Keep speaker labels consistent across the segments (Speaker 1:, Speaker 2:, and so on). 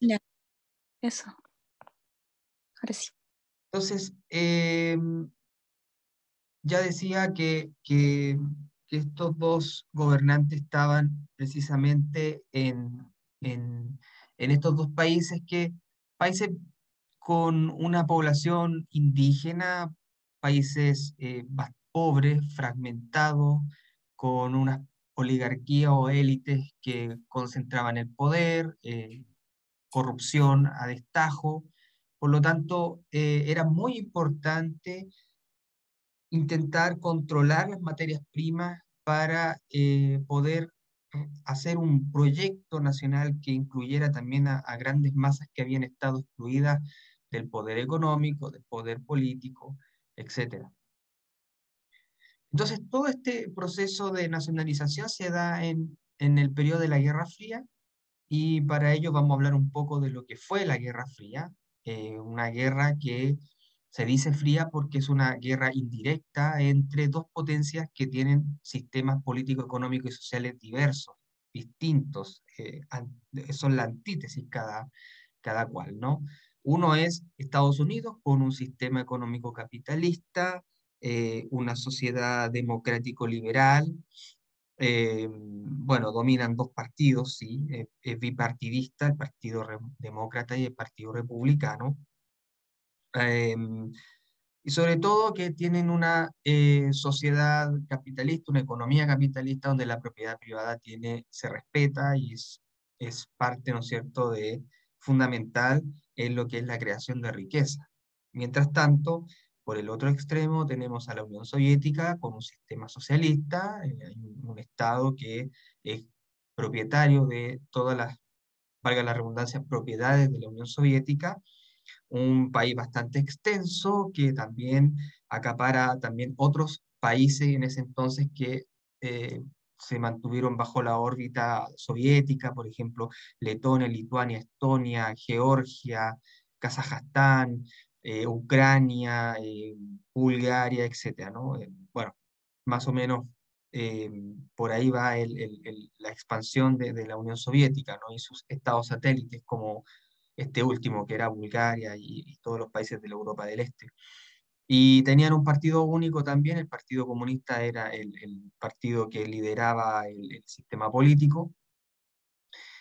Speaker 1: Ya, eso. Ahora sí.
Speaker 2: Entonces, em, ya decía que, que, estos dos gobernantes estaban precisamente en, en, en estos dos países que, países con una población indígena, países eh, pobres, fragmentados, con una oligarquía o élites que concentraban el poder, eh, corrupción a destajo. Por lo tanto, eh, era muy importante intentar controlar las materias primas para eh, poder hacer un proyecto nacional que incluyera también a, grandes masas que habían estado excluidas del poder económico, del poder político, etc. Entonces, todo este proceso de nacionalización se da en, en el periodo de la Guerra Fría y para ello vamos a hablar un poco de lo que fue la Guerra Fría, eh, una guerra que se dice fría porque es una guerra indirecta entre dos potencias que tienen sistemas políticos, económicos y sociales diversos, distintos, eh, son la antítesis cada, cada cual, ¿no? Uno es Estados Unidos con un sistema económico capitalista, eh, una sociedad democrático-liberal, eh, bueno, dominan dos partidos, sí, es bipartidista, el Partido Demócrata y el Partido Republicano, em, y sobre todo que tienen una eh, sociedad capitalista, una economía capitalista donde la propiedad privada tiene, se respeta y es, es parte, ¿no es cierto?, de fundamental en lo que es la creación de riqueza. Mientras tanto, por el otro extremo tenemos a la Unión Soviética con un sistema socialista, eh, un Estado que es propietario de todas las, valga la redundancia, propiedades de la Unión Soviética, un país bastante extenso que también acapara también otros países en ese entonces que eh, se mantuvieron bajo la órbita soviética, por ejemplo, Letonia, Lituania, Estonia, Georgia, Kazajstán, eh, Ucrania, eh, Bulgaria, etc. ¿no? Eh, bueno, más o menos por ahí va la expansión de, la Unión Soviética y sus estados satélites, como este último, que era Bulgaria y, todos los países de la Europa del Este. Y tenían un partido único también, el Partido Comunista era el, partido que lideraba el, sistema político,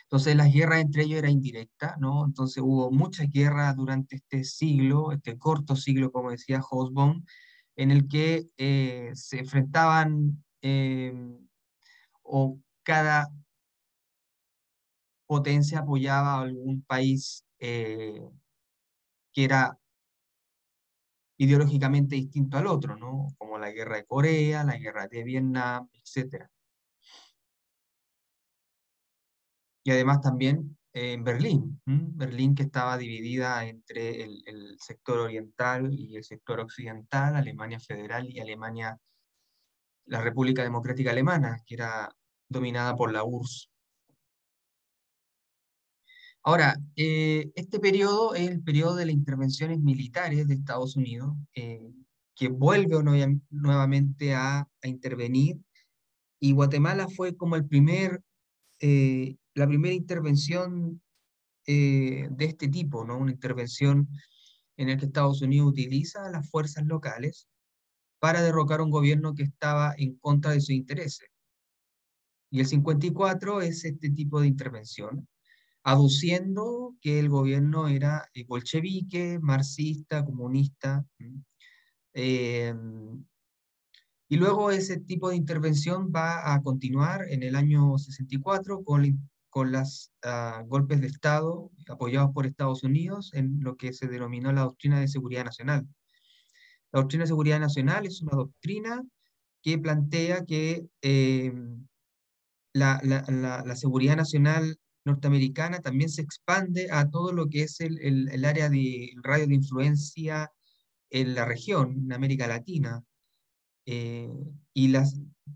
Speaker 2: entonces las guerras entre ellos era indirecta, ¿no? Entonces hubo muchas guerras durante este siglo, este corto siglo, como decía Hobsbawm, en el que eh, se enfrentaban eh, o cada potencia apoyaba a algún país eh, que era ideológicamente distinto al otro, ¿no? Como la guerra de Corea, la guerra de Vietnam, etc. y además también en Berlín, Berlín que estaba dividida entre el, sector oriental y el sector occidental, Alemania Federal y Alemania, la República Democrática Alemana, que era dominada por la URSS. Ahora, eh, este periodo es el periodo de las intervenciones militares de Estados Unidos, eh, que vuelve nuevamente a, a, intervenir, y Guatemala fue como el primer eh, la primera intervención eh, de este tipo, ¿no? Una intervención en la que Estados Unidos utiliza las fuerzas locales para derrocar un gobierno que estaba en contra de sus intereses. Y el 54 es este tipo de intervención, aduciendo que el gobierno era eh, bolchevique, marxista, comunista. Eh, y luego ese tipo de intervención va a continuar en el año 64 con con los ah, golpes de Estado apoyados por Estados Unidos en lo que se denominó la doctrina de seguridad nacional. La doctrina de seguridad nacional es una doctrina que plantea que eh, la, la, la, seguridad nacional norteamericana también se expande a todo lo que es el, el, área de radio de influencia en la región, en América Latina. Eh, y la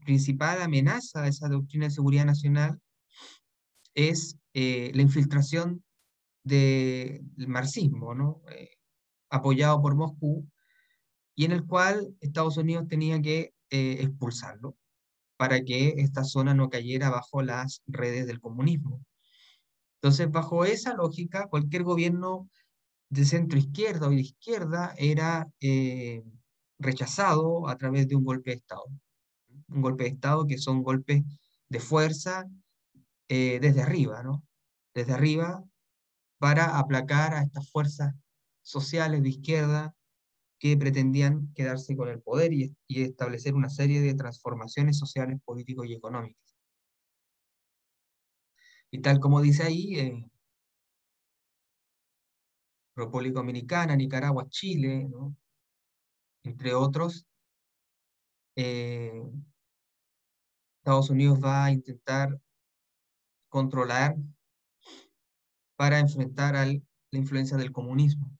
Speaker 2: principal amenaza de esa doctrina de seguridad nacional es eh, la infiltración del marxismo. Eh, apoyado por Moscú, y en el cual Estados Unidos tenía que eh, expulsarlo para que esta zona no cayera bajo las redes del comunismo. Entonces, bajo esa lógica, cualquier gobierno de centro izquierda o de izquierda era rechazado a través de un golpe de Estado. Un golpe de Estado que son golpes de fuerza eh, desde arriba, ¿no? Desde arriba para aplacar a estas fuerzas sociales de izquierda que pretendían quedarse con el poder y, establecer una serie de transformaciones sociales, políticos y económicas. Y tal como dice ahí, eh, República Dominicana, Nicaragua, Chile, entre otros, eh, Estados Unidos va a intentar controlar para enfrentar la influencia del comunismo.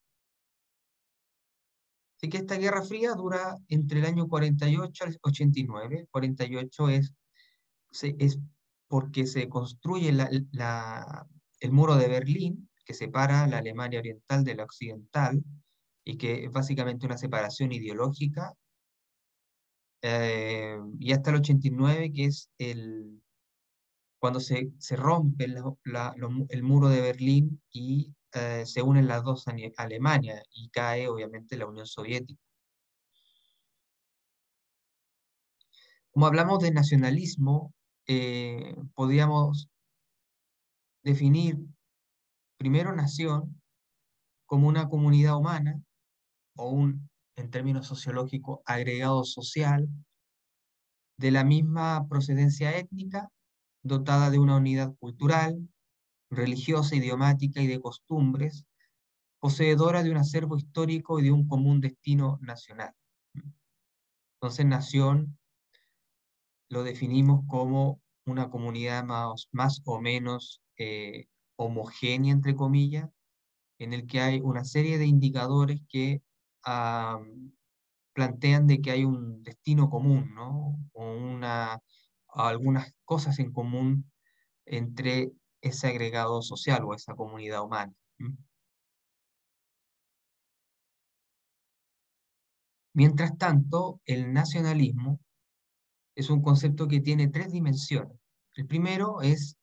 Speaker 2: Así que esta Guerra Fría dura entre el año 48 al 89. 48 es, es porque se construye el muro de Berlín, que separa la Alemania oriental de la occidental, y que es básicamente una separación ideológica. Eh, y hasta el 89, que es el, cuando se, se rompe el muro de Berlín y eh, se unen las dos Alemania y cae obviamente la Unión Soviética. Como hablamos de nacionalismo, eh, podríamos definir primero nación como una comunidad humana o un, en términos sociológicos, agregado social de la misma procedencia étnica, dotada de una unidad cultural, religiosa, idiomática y de costumbres, poseedora de un acervo histórico y de un común destino nacional. Entonces, nación lo definimos como una comunidad más, o menos eh, homogénea, entre comillas, en el que hay una serie de indicadores que plantean de que hay un destino común, ¿no? O una, algunas cosas en común entre ese agregado social o esa comunidad humana. Mientras tanto, el nacionalismo es un concepto que tiene tres dimensiones. El primero es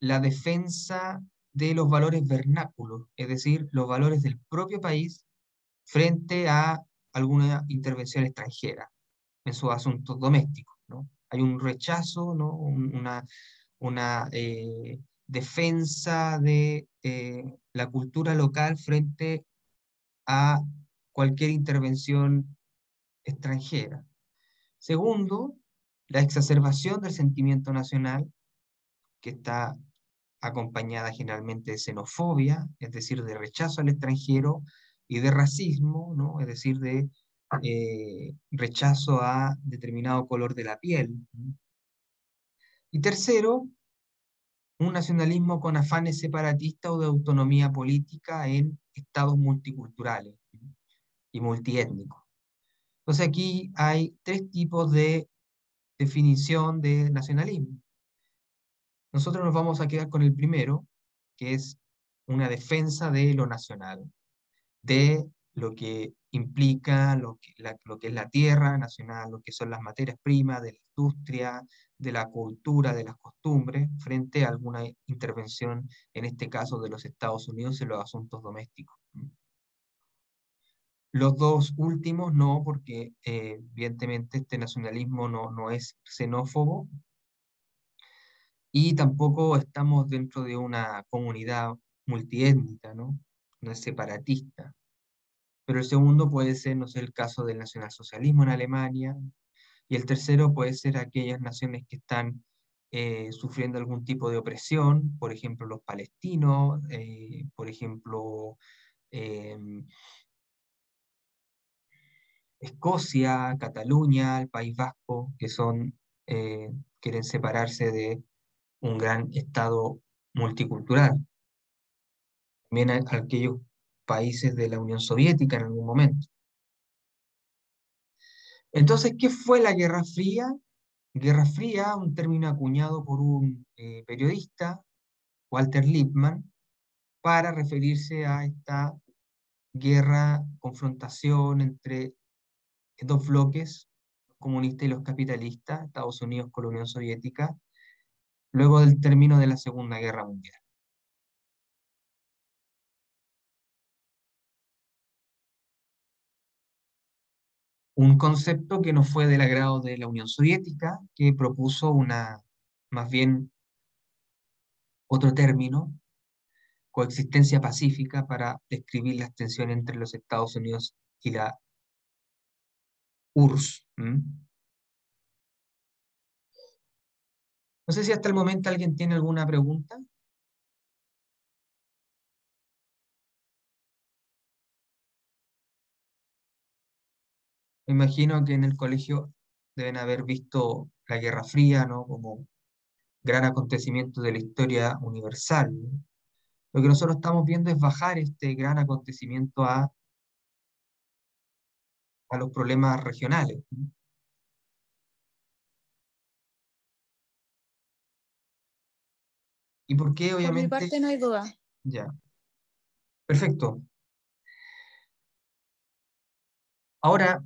Speaker 2: la defensa de los valores vernáculos, es decir, los valores del propio país frente a alguna intervención extranjera en sus asuntos domésticos. ¿no? Hay un rechazo, ¿no? una, una eh, defensa de eh, la cultura local frente a cualquier intervención extranjera. Segundo, la exacerbación del sentimiento nacional, que está acompañada generalmente de xenofobia, es decir, de rechazo al extranjero, y de racismo, ¿no? es decir, de eh, rechazo a determinado color de la piel. Y tercero, un nacionalismo con afanes separatistas o de autonomía política en estados multiculturales y multiétnicos. Entonces aquí hay tres tipos de definición de nacionalismo. Nosotros nos vamos a quedar con el primero, que es una defensa de lo nacional, de lo que implica lo que, lo que es la tierra nacional, lo que son las materias primas, de la industria, de la cultura, de las costumbres, frente a alguna intervención, en este caso de los Estados Unidos, en los asuntos domésticos. Los dos últimos no, porque eh, evidentemente este nacionalismo no, no es xenófobo y tampoco estamos dentro de una comunidad multiétnica, ¿no? no es separatista. Pero el segundo puede ser, no sé, el caso del nacionalsocialismo en Alemania, y el tercero puede ser aquellas naciones que están eh, sufriendo algún tipo de opresión, por ejemplo los palestinos, eh, por ejemplo em, Escocia, Cataluña, el País Vasco, que son, eh, quieren separarse de un gran Estado multicultural. También aquellos países de la Unión Soviética en algún momento. Entonces, ¿qué fue la Guerra Fría? Guerra Fría, un término acuñado por un eh, periodista, Walter Lippmann, para referirse a esta guerra, confrontación entre dos bloques, los comunistas y los capitalistas, Estados Unidos con la Unión Soviética, luego del término de la Segunda Guerra Mundial. Un concepto que no fue del agrado de la Unión Soviética, que propuso una, más bien, otro término, coexistencia pacífica, para describir las tensiones entre los Estados Unidos y la URSS. No sé si hasta el momento alguien tiene alguna pregunta. Me imagino que en el colegio deben haber visto la Guerra Fría, ¿no? Como gran acontecimiento de la historia universal. Lo que nosotros estamos viendo es bajar este gran acontecimiento a, a los problemas regionales. ¿Y por qué, obviamente?
Speaker 1: Por mi parte no hay duda.
Speaker 2: Ya. Perfecto. Ahora,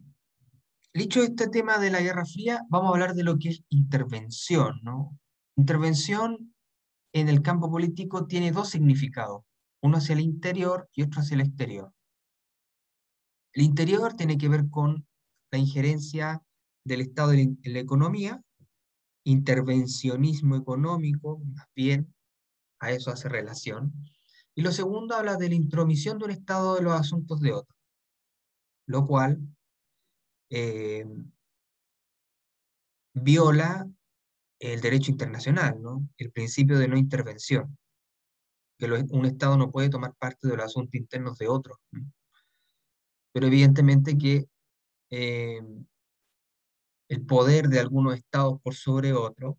Speaker 2: dicho este tema de la Guerra Fría, vamos a hablar de lo que es intervención, ¿no? Intervención en el campo político tiene dos significados, uno hacia el interior y otro hacia el exterior. El interior tiene que ver con la injerencia del Estado en la economía, intervencionismo económico, más bien, a eso hace relación. Y lo segundo habla de la intromisión de un Estado de los asuntos de otro, lo cual eh, viola el derecho internacional, ¿no? el principio de no intervención, que un Estado no puede tomar parte de los asuntos internos de otro. Pero evidentemente que eh, el poder de algunos estados por sobre otros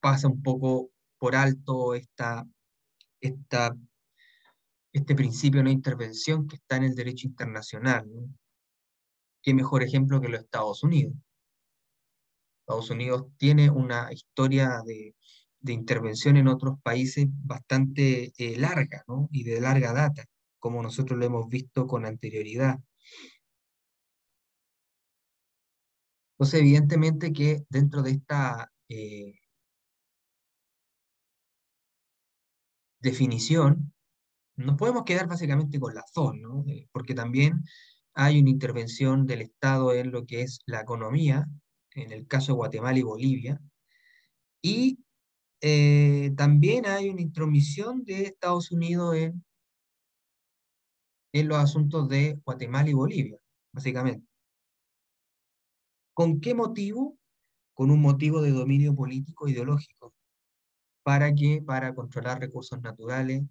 Speaker 2: pasa un poco por alto esta, este principio de no intervención que está en el derecho internacional. ¿Qué mejor ejemplo que los Estados Unidos? Estados Unidos tiene una historia de, intervención en otros países bastante eh, larga ¿no? y de larga data, como nosotros lo hemos visto con anterioridad. Entonces, evidentemente que dentro de esta eh, definición, nos podemos quedar básicamente con la zona, ¿no? Eh, porque también hay una intervención del Estado en lo que es la economía, en el caso de Guatemala y Bolivia, y eh, también hay una intromisión de Estados Unidos en, en los asuntos de Guatemala y Bolivia, básicamente. ¿Con qué motivo? Con un motivo de dominio político ideológico. ¿Para qué? Para controlar recursos naturales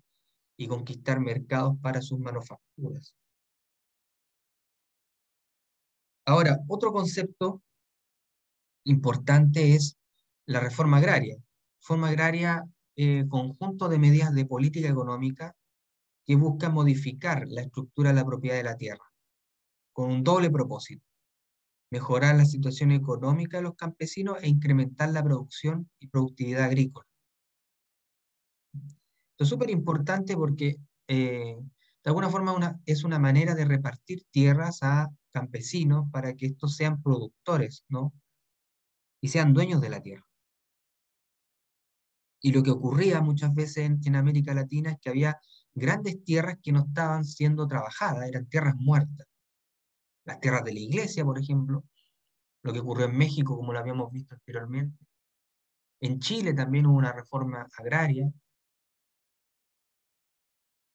Speaker 2: y conquistar mercados para sus manufacturas. Ahora, otro concepto importante es la reforma agraria. Reforma agraria, eh, conjunto de medidas de política económica que busca modificar la estructura de la propiedad de la tierra, con un doble propósito. Mejorar la situación económica de los campesinos e incrementar la producción y productividad agrícola. Esto es súper importante porque eh, de alguna forma es una manera de repartir tierras a campesinos para que estos sean productores, ¿no? y sean dueños de la tierra. Y lo que ocurría muchas veces en, América Latina es que había grandes tierras que no estaban siendo trabajadas, eran tierras muertas. Las tierras de la iglesia, por ejemplo, lo que ocurrió en México, como lo habíamos visto anteriormente. En Chile también hubo una reforma agraria,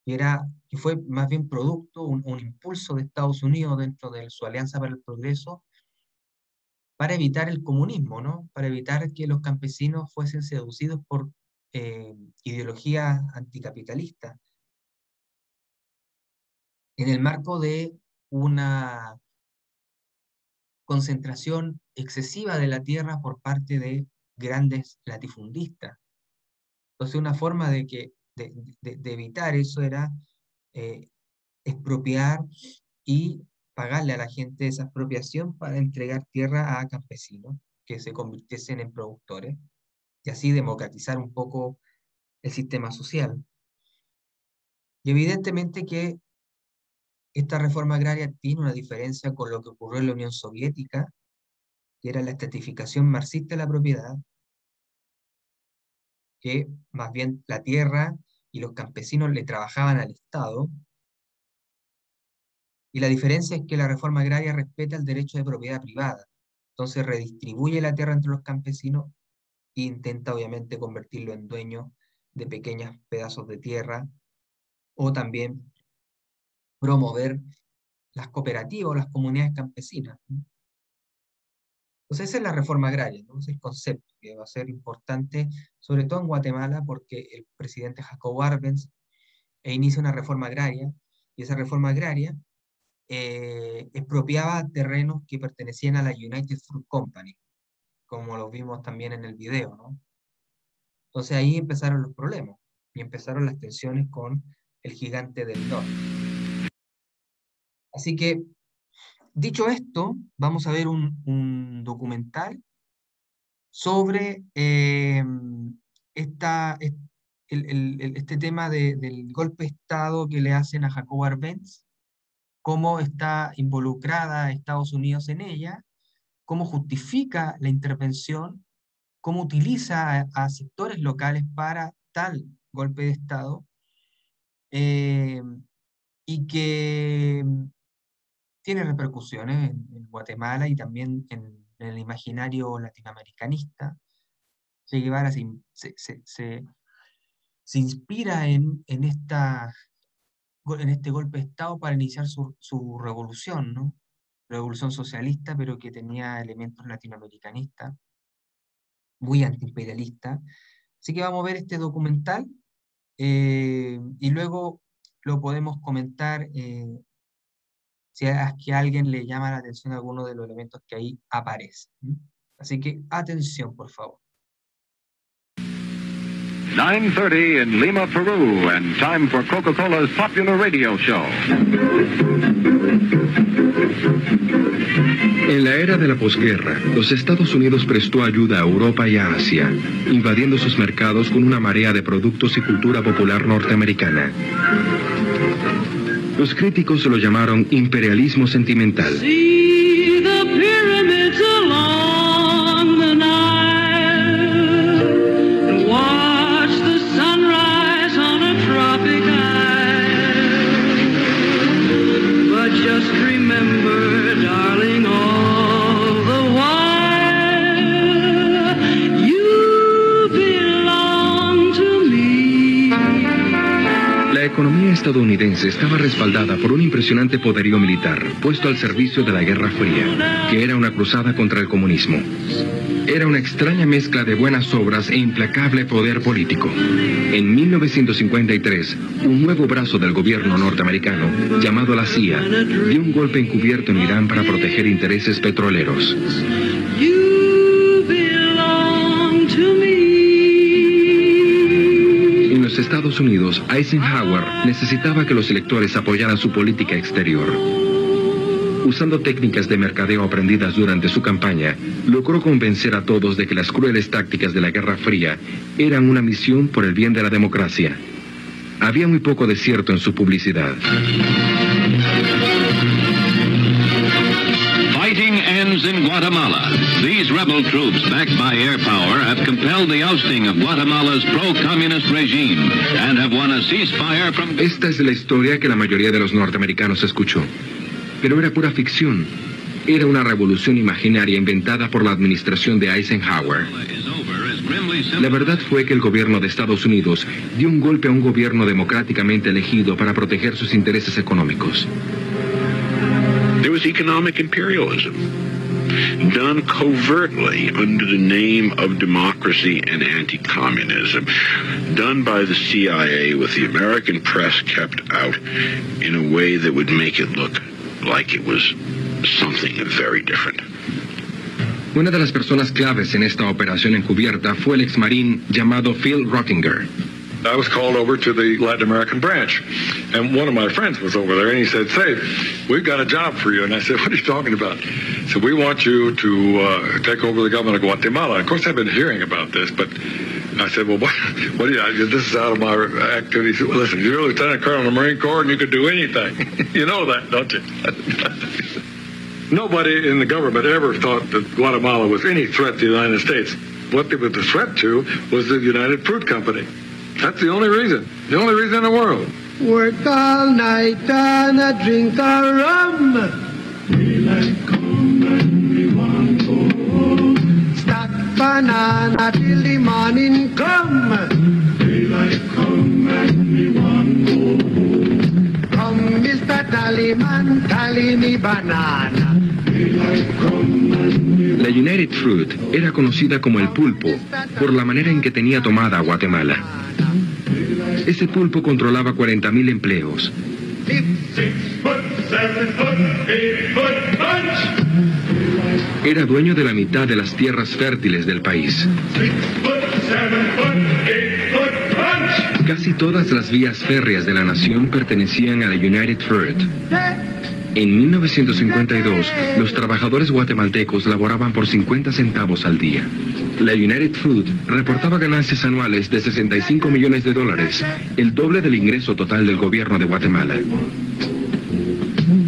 Speaker 2: que, era, que fue más bien producto, un, impulso de Estados Unidos dentro de su Alianza para el Progreso, para evitar el comunismo, ¿no? Para evitar que los campesinos fuesen seducidos por eh, ideología anticapitalista. En el marco de una concentración excesiva de la tierra por parte de grandes latifundistas. Entonces, una forma de, que, de, evitar eso era eh, expropiar y pagarle a la gente esa expropiación para entregar tierra a campesinos que se convirtiesen en productores y así democratizar un poco el sistema social. Y evidentemente que esta reforma agraria tiene una diferencia con lo que ocurrió en la Unión Soviética, que era la estatificación marxista de la propiedad, que más bien la tierra y los campesinos le trabajaban al Estado Y la diferencia es que la reforma agraria respeta el derecho de propiedad privada. Entonces redistribuye la tierra entre los campesinos e intenta obviamente convertirlo en dueño de pequeños pedazos de tierra o también promover las cooperativas o las comunidades campesinas. Entonces esa es la reforma agraria, ¿no? es el concepto que va a ser importante, sobre todo en Guatemala, porque el presidente Jacob Arbenz e inicia una reforma agraria, y esa reforma agraria eh, expropiaba terrenos que pertenecían a la United Fruit Company, como lo vimos también en el video. ¿no? Entonces ahí empezaron los problemas, y empezaron las tensiones con el gigante del norte. Así que Dicho esto, vamos a ver un, documental sobre eh, esta, este tema del golpe de Estado que le hacen a Jacob Arbenz, cómo está involucrada Estados Unidos en ella, cómo justifica la intervención, cómo utiliza a, sectores locales para tal golpe de Estado, eh, y que tiene repercusiones en, Guatemala y también en, el imaginario latinoamericanista. Se, inspira en, en, esta, en este golpe de Estado para iniciar su, su revolución, ¿no? revolución socialista, pero que tenía elementos latinoamericanistas, muy antiimperialista. Así que vamos a ver este documental eh, y luego lo podemos comentar eh, si es que a alguien le llama la atención alguno de los elementos que ahí aparecen. Así que atención, por favor.
Speaker 3: 9.30 in Lima, Peru, and time for Coca-Cola's popular radio show.
Speaker 4: En la era de la posguerra, los Estados Unidos prestó ayuda a Europa y a Asia, invadiendo sus mercados con una marea de productos y cultura popular norteamericana. Los críticos lo llamaron imperialismo sentimental. Estaba respaldada por un impresionante poderío militar puesto al servicio de la Guerra Fría, que era una cruzada contra el comunismo. Era una extraña mezcla de buenas obras e implacable poder político. En 1953, un nuevo brazo del gobierno norteamericano, llamado la CIA, dio un golpe encubierto en Irán para proteger intereses petroleros. Unidos, Eisenhower necesitaba que los electores apoyaran su política exterior. Usando técnicas de mercadeo aprendidas durante su campaña, logró convencer a todos de que las crueles tácticas de la Guerra Fría eran una misión por el bien de la democracia. Había muy poco desierto en su publicidad.
Speaker 3: Guatemala. These rebel troops, backed by air power, have compelled the ousting of Guatemala's pro-communist regime and have won a ceasefire from...
Speaker 4: Esta es la historia que la mayoría de los norteamericanos escuchó. Pero era pura ficción. Era una revolución imaginaria inventada por la administración de Eisenhower. La verdad fue que el gobierno de Estados Unidos dio un golpe a un gobierno democráticamente elegido para proteger sus intereses económicos.
Speaker 5: There was economic imperialism. Done covertly under the name of democracy and anti-communism, done by the CIA with the American press kept out in a way that would make it look like it was something very different.
Speaker 4: Una de las personas claves en esta operación encubierta fue el ex marín llamado Phil Rottinger.
Speaker 6: I was called over to the Latin American branch, and one of my friends was over there, and he said, "Say, we've got a job for you." And I said, "What are you talking about?" So we want you to uh, take over the government of Guatemala. Of course, I've been hearing about this, but I said, "Well, what, what do you? This is out of my activity." He said, well, "Listen, you're a lieutenant colonel in the Marine Corps, and you could do anything. you know that, don't you?" Nobody in the government ever thought that Guatemala was any threat to the United States. What they were the threat to was the United Fruit Company. That's the only reason. The only reason in the world.
Speaker 7: Work all night and a drink a rum. Daylight come and we want go home. Stack banana till the morning come. Daylight come and we want go home. Come, Mr. Tallyman, tally me banana.
Speaker 4: La United Fruit era conocida como el pulpo por la manera en que tenía tomada a Guatemala. Ese pulpo controlaba 40.000 empleos. Era dueño de la mitad de las tierras fértiles del país. Casi todas las vías férreas de la nación pertenecían a la United Fruit. En 1952, los trabajadores guatemaltecos laboraban por 50 centavos al día. La United Fruit reportaba ganancias anuales de 65 millones de dólares, el doble del ingreso total del gobierno de Guatemala.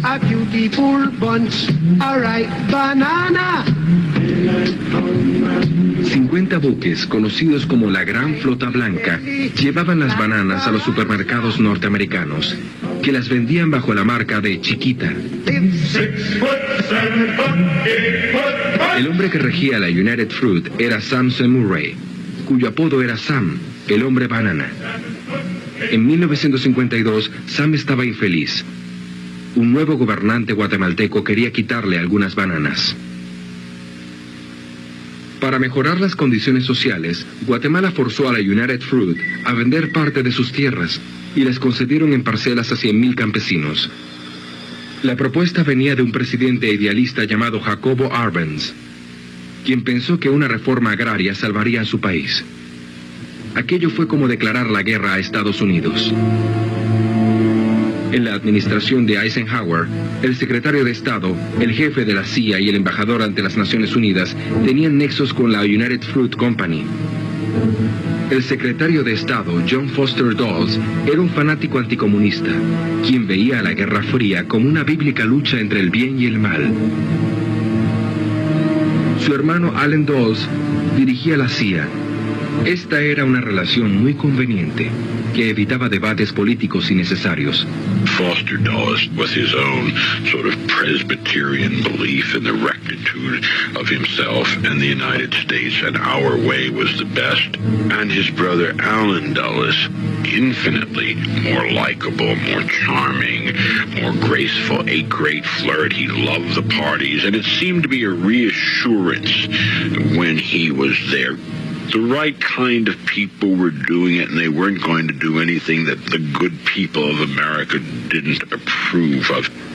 Speaker 7: A beautiful bunch, a ripe banana.
Speaker 4: 50 buques, conocidos como la Gran Flota Blanca, llevaban las bananas a los supermercados norteamericanos, que las vendían bajo la marca de Chiquita. El hombre que regía la United Fruit era Samson Murray, cuyo apodo era Sam, el hombre banana. En 1952, Sam estaba infeliz. Un nuevo gobernante guatemalteco quería quitarle algunas bananas. Para mejorar las condiciones sociales, Guatemala forzó a la United Fruit a vender parte de sus tierras y les concedieron en parcelas a 100.000 campesinos. La propuesta venía de un presidente idealista llamado Jacobo Arbenz, quien pensó que una reforma agraria salvaría a su país. Aquello fue como declarar la guerra a Estados Unidos. En la administración de Eisenhower, el secretario de Estado, el jefe de la CIA y el embajador ante las Naciones Unidas tenían nexos con la United Fruit Company. El secretario de Estado, John Foster Dulles, era un fanático anticomunista, quien veía a la Guerra Fría como una bíblica lucha entre el bien y el mal. Su hermano Allen Dulles dirigía la CIA. Esta era una relación muy conveniente, que evitaba debates políticos innecesarios.
Speaker 5: Foster Dulles, with his own sort of Presbyterian belief in the rectitude of himself and the United States and our way was the best, and his brother Alan Dulles, infinitely more likable, more charming, more graceful, a great flirt. He loved the parties, and it seemed to be a reassurance when he was there the right kind of people were doing it and they weren't going to do anything that the good people of America didn't approve of.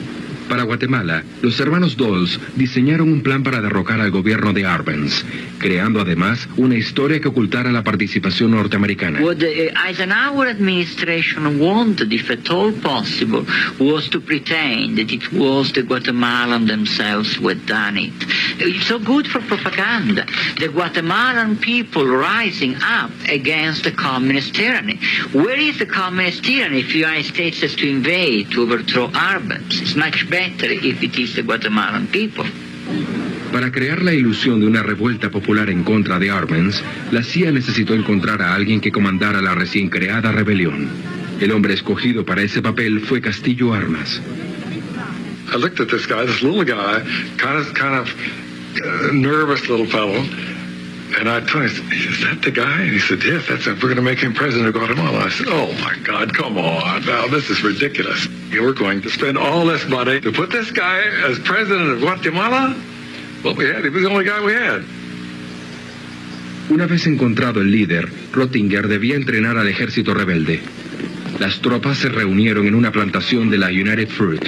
Speaker 4: Para Guatemala, los hermanos Dulles diseñaron un plan para derrocar al gobierno de Arbenz, creando además una historia que ocultara la participación norteamericana.
Speaker 8: What the Eisenhower administration wanted, if at all possible, was to pretend that it was the Guatemalan themselves who had done it. It's so good for propaganda. The Guatemalan people rising up against the communist tyranny. Where is the communist tyranny if the United States has to invade to overthrow Arbenz? It's much better if it is the Guatemalan people.
Speaker 4: Para crear la ilusión de una revuelta popular en contra de Arbenz, la CIA necesitó encontrar a alguien que comandara la recién creada rebelión. El hombre escogido para ese papel fue Castillo Armas.
Speaker 6: I looked at this guy, this little guy, kind of, kind of uh, nervous little fellow. And I told him, is that the guy? And he said, yes, that's it. We're going to make him president of Guatemala. I said, oh, my God, come on. Now, this is ridiculous. Were going to spend all this money to put this guy as president of Guatemala? Well, we had, he was the only guy we had.
Speaker 4: Una vez encontrado el líder, Rottinger debía entrenar al ejército rebelde. Las tropas se reunieron en una plantación de la United Fruit.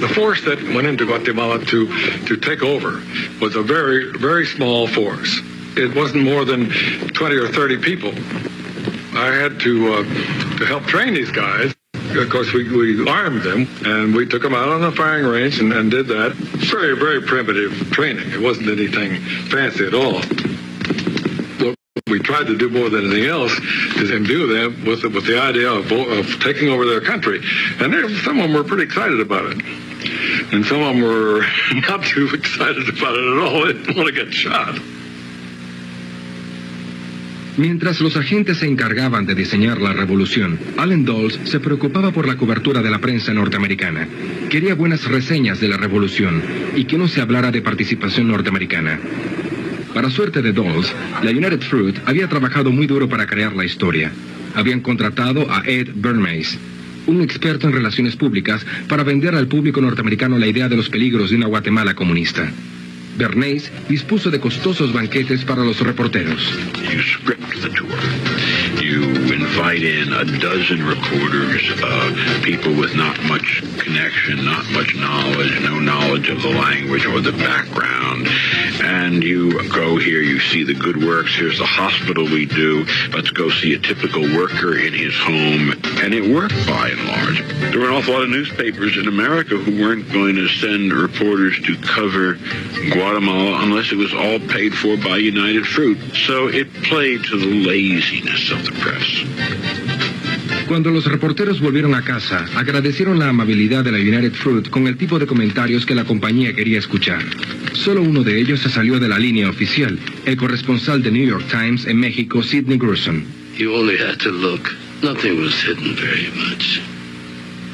Speaker 6: The force that went into Guatemala to, to take over was a very, very small force. It wasn't more than 20 or 30 people. I had to, uh, to help train these guys. Of course, we, we armed them and we took them out on the firing range and, and did that. Very, very primitive training. It wasn't anything fancy at all. We tried to do more than anything else is imbue them with, the- with the idea of, of taking over their country. And some of them were pretty excited about it. And some of them were not too excited about it at all. They didn't want to get shot.
Speaker 4: Mientras los agentes se encargaban de diseñar la revolución, Allen Dulles se preocupaba por la cobertura de la prensa norteamericana. Quería buenas reseñas de la revolución y que no se hablara de participación norteamericana. Para suerte de Dulles, la United Fruit había trabajado muy duro para crear la historia. Habían contratado a Ed Bernays, un experto en relaciones públicas, para vender al público norteamericano la idea de los peligros de una Guatemala comunista. Bernays dispuso de costosos banquetes para los reporteros.
Speaker 5: You invite in a dozen reporters, uh, people with not much connection, not much knowledge, no knowledge of the language or the background. And you go here, you see the good works. Here's the hospital we do. Let's go see a typical worker in his home. And it worked by and large. There were an awful lot of newspapers in America who weren't going to send reporters to cover Guatemala unless it was all paid for by United Fruit. So it played to the laziness of the press.
Speaker 4: Cuando los reporteros volvieron a casa, agradecieron la amabilidad de la United Fruit con el tipo de comentarios que la compañía quería escuchar. Solo uno de ellos se salió de la línea oficial, el corresponsal de New York Times en México, Sidney Gruson.
Speaker 9: You only had to look. Nothing was hidden very much.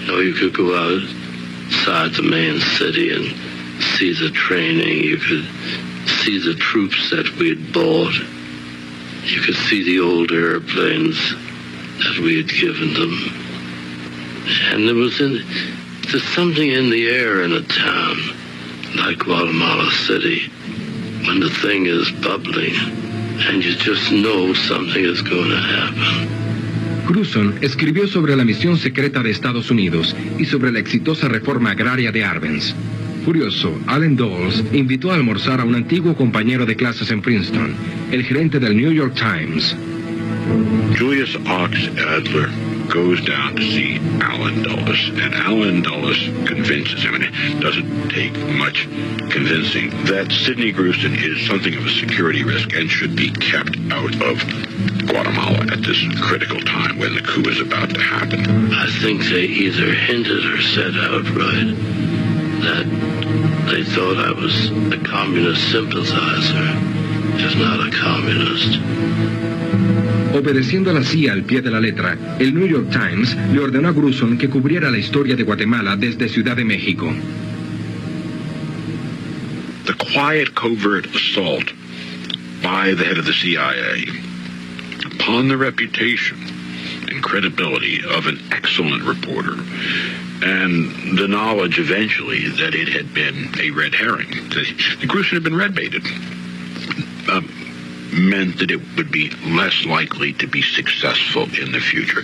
Speaker 9: You you could go outside the main city and see the training. You could see the troops that we'd bought. You could see the old airplanes that we had given them. And there was in, there's something in the air in a town like Guatemala City when the thing is bubbling and you just know something is going to happen.
Speaker 4: Gruson escribió sobre la misión secreta de Estados Unidos y sobre la exitosa reforma agraria de Arbenz. Furioso, Allen Dulles invitó a almorzar a un antiguo compañero de clases en Princeton, el gerente del New York Times.
Speaker 5: Julius Ox Adler goes down to see Alan Dulles, and Alan Dulles convinces him, and it doesn't take much convincing, that Sidney Gruson is something of a security risk and should be kept out of Guatemala at this critical time when the coup is about to happen.
Speaker 9: I think they either hinted or said outright that they thought I was a communist sympathizer, if not a communist.
Speaker 4: Obedeciendo a la CIA al pie de la letra, el New York Times le ordenó a Gruson que cubriera la historia de Guatemala desde Ciudad de México.
Speaker 5: The quiet covert assault by the head of the CIA upon the reputation and credibility of an excellent reporter and the knowledge eventually that it had been a red herring, that Gruson had been red baited, meant that it would be less likely to be successful in the future.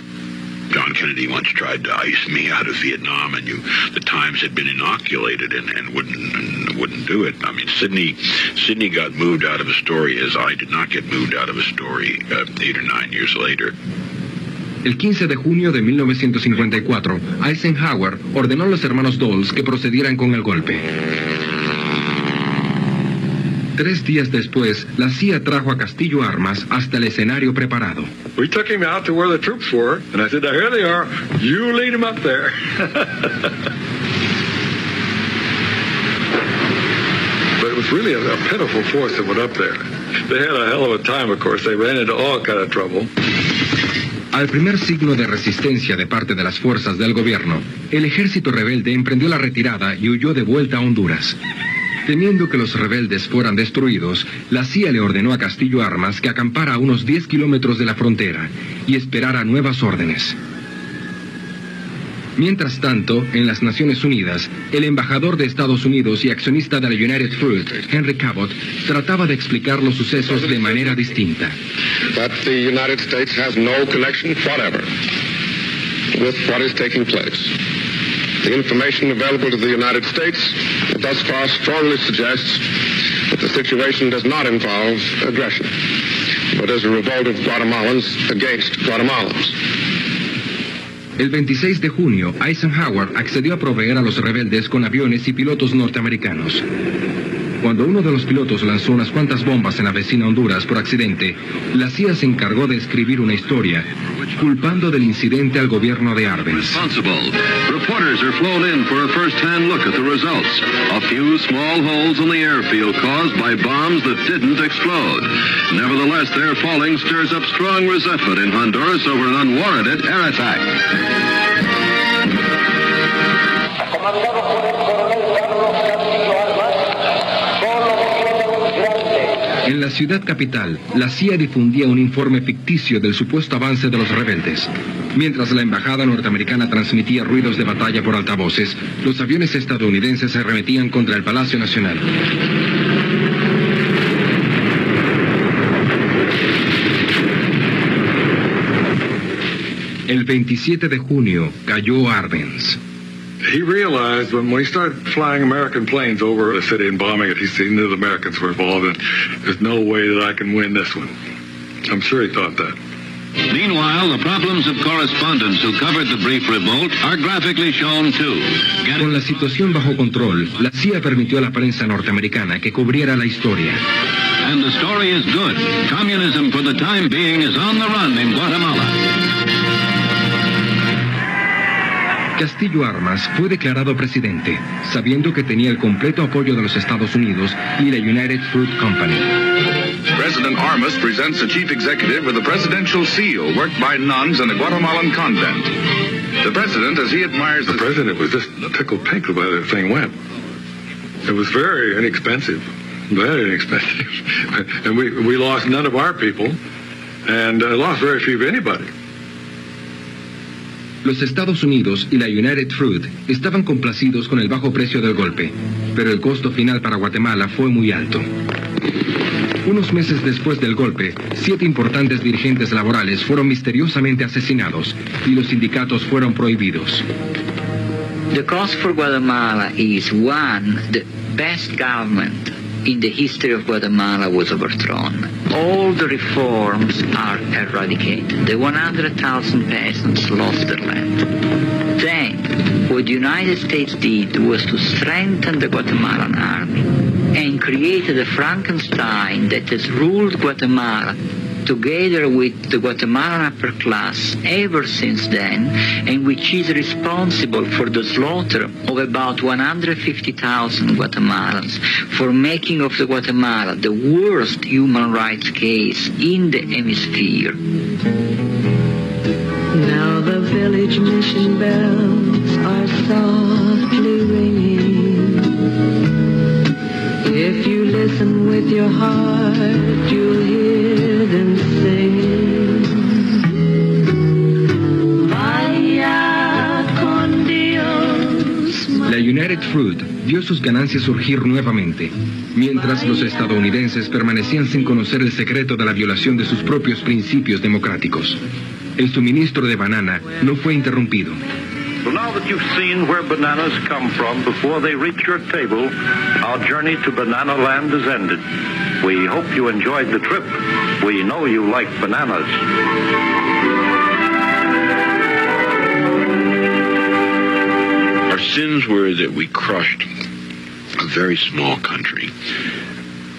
Speaker 5: John Kennedy once tried to ice me out of Vietnam, and you, the Times had been inoculated and, and wouldn't and wouldn't do it. I mean, Sydney, Sydney got moved out of a story as I did not get moved out of a story uh, eight or nine years later.
Speaker 4: El 15 de junio de 1954, Eisenhower ordenó a los hermanos Dulles que procedieran con el golpe. Tres días después, la CIA trajo a Castillo armas hasta el escenario preparado.
Speaker 6: We took him out to where the troops were, and I said, now here they are. You lead him up there. but it was really a, a pitiful force that went up there. They had a hell of a time, of course. They ran into all kind of trouble.
Speaker 4: Al primer signo de resistencia de parte de las fuerzas del gobierno, el ejército rebelde emprendió la retirada y huyó de vuelta a Honduras. Temiendo que los rebeldes fueran destruidos, la CIA le ordenó a Castillo Armas que acampara a unos 10 kilómetros de la frontera y esperara nuevas órdenes. Mientras tanto, en las Naciones Unidas, el embajador de Estados Unidos y accionista de la United Fruit, Henry Cabot, trataba de explicar los sucesos de manera distinta.
Speaker 10: that the United States has no connection whatever with what is taking place. The information available to the United States thus far strongly suggests that the situation does not involve aggression, but is a revolt of Guatemalans against Guatemalans.
Speaker 4: El 26 de junio, Eisenhower accedió a proveer a los rebeldes con aviones y pilotos norteamericanos. Cuando uno de los pilotos lanzó unas cuantas bombas en la vecina Honduras por accidente, la CIA se encargó de escribir una historia culpando del incidente al gobierno de Arbenz.
Speaker 3: responsible. Reporters are flown in for a first-hand look at the results. A few small holes in the airfield caused by bombs that didn't explode. Nevertheless, their falling stirs up strong resentment in Honduras over an unwarranted air attack.
Speaker 11: comandado por el coronel Carlos Castillo Armas, solo tiene un grande.
Speaker 4: En la ciudad capital, la CIA difundía un informe ficticio del supuesto avance de los rebeldes. Mientras la embajada norteamericana transmitía ruidos de batalla por altavoces, los aviones estadounidenses se arremetían contra el Palacio Nacional. El 27 de junio cayó Arbenz.
Speaker 6: He realized when we started flying American planes over the city and bombing it, he seen that the Americans were involved, and there's no way that I can win this one. I'm sure he thought that.
Speaker 3: Meanwhile, the problems of correspondents who covered the brief revolt are graphically shown too.
Speaker 4: Con la situación bajo control, la CIA permitió a la prensa norteamericana que cubriera la historia.
Speaker 3: And the story is good. Communism for the time being is on the run in Guatemala.
Speaker 4: Castillo Armas fue declarado presidente, sabiendo que tenía el completo apoyo de los Estados Unidos y la United Fruit Company.
Speaker 12: President Armas presents a chief executive with a presidential seal worked by nuns in a Guatemalan convent. The president, as he admires
Speaker 6: The
Speaker 12: the
Speaker 6: president was just tickled pink the way the thing went. It was very inexpensive, very inexpensive. and we, we lost none of our people and uh, lost very few of anybody.
Speaker 4: Los Estados Unidos y la United Fruit estaban complacidos con el bajo precio del golpe, pero el costo final para Guatemala fue muy alto. Unos meses después del golpe, siete importantes dirigentes laborales fueron misteriosamente asesinados y los sindicatos fueron prohibidos.
Speaker 8: The cost for Guatemala is one, the best government in the history of Guatemala was overthrown. All the reforms are eradicated. The 100,000 peasants lost their land. Then, what the United States did was to strengthen the Guatemalan army and created a Frankenstein that has ruled Guatemala together with the Guatemalan upper class ever since then, and which is responsible for the slaughter of about 150,000 Guatemalans, for making of the Guatemala the worst human rights case in the hemisphere.
Speaker 13: Now the village mission bells are softly ringing. If you listen with your heart, you'll hear
Speaker 4: United Fruit vio sus ganancias surgir nuevamente, mientras los estadounidenses permanecían sin conocer el secreto de la violación de sus propios principios democráticos. El suministro de banana no fue interrumpido.
Speaker 14: So now that you've seen where bananas come from before they reach your table, our journey to Banana Land is ended. We hope you enjoyed the trip. We know you like bananas.
Speaker 5: Sins were that we crushed a very small country.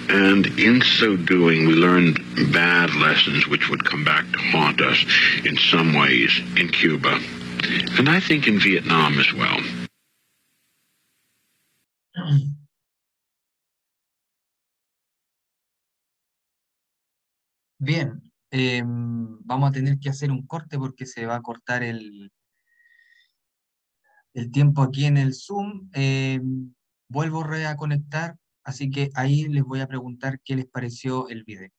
Speaker 5: And in so doing, we learned bad lessons which would come back to haunt us in some ways in Cuba. And I think in Vietnam as well.
Speaker 2: Bien, em, vamos a tener que hacer un corte porque se va a cortar el, el tiempo aquí en el Zoom. Em, vuelvo a conectar, así que ahí les voy a preguntar qué les pareció el video.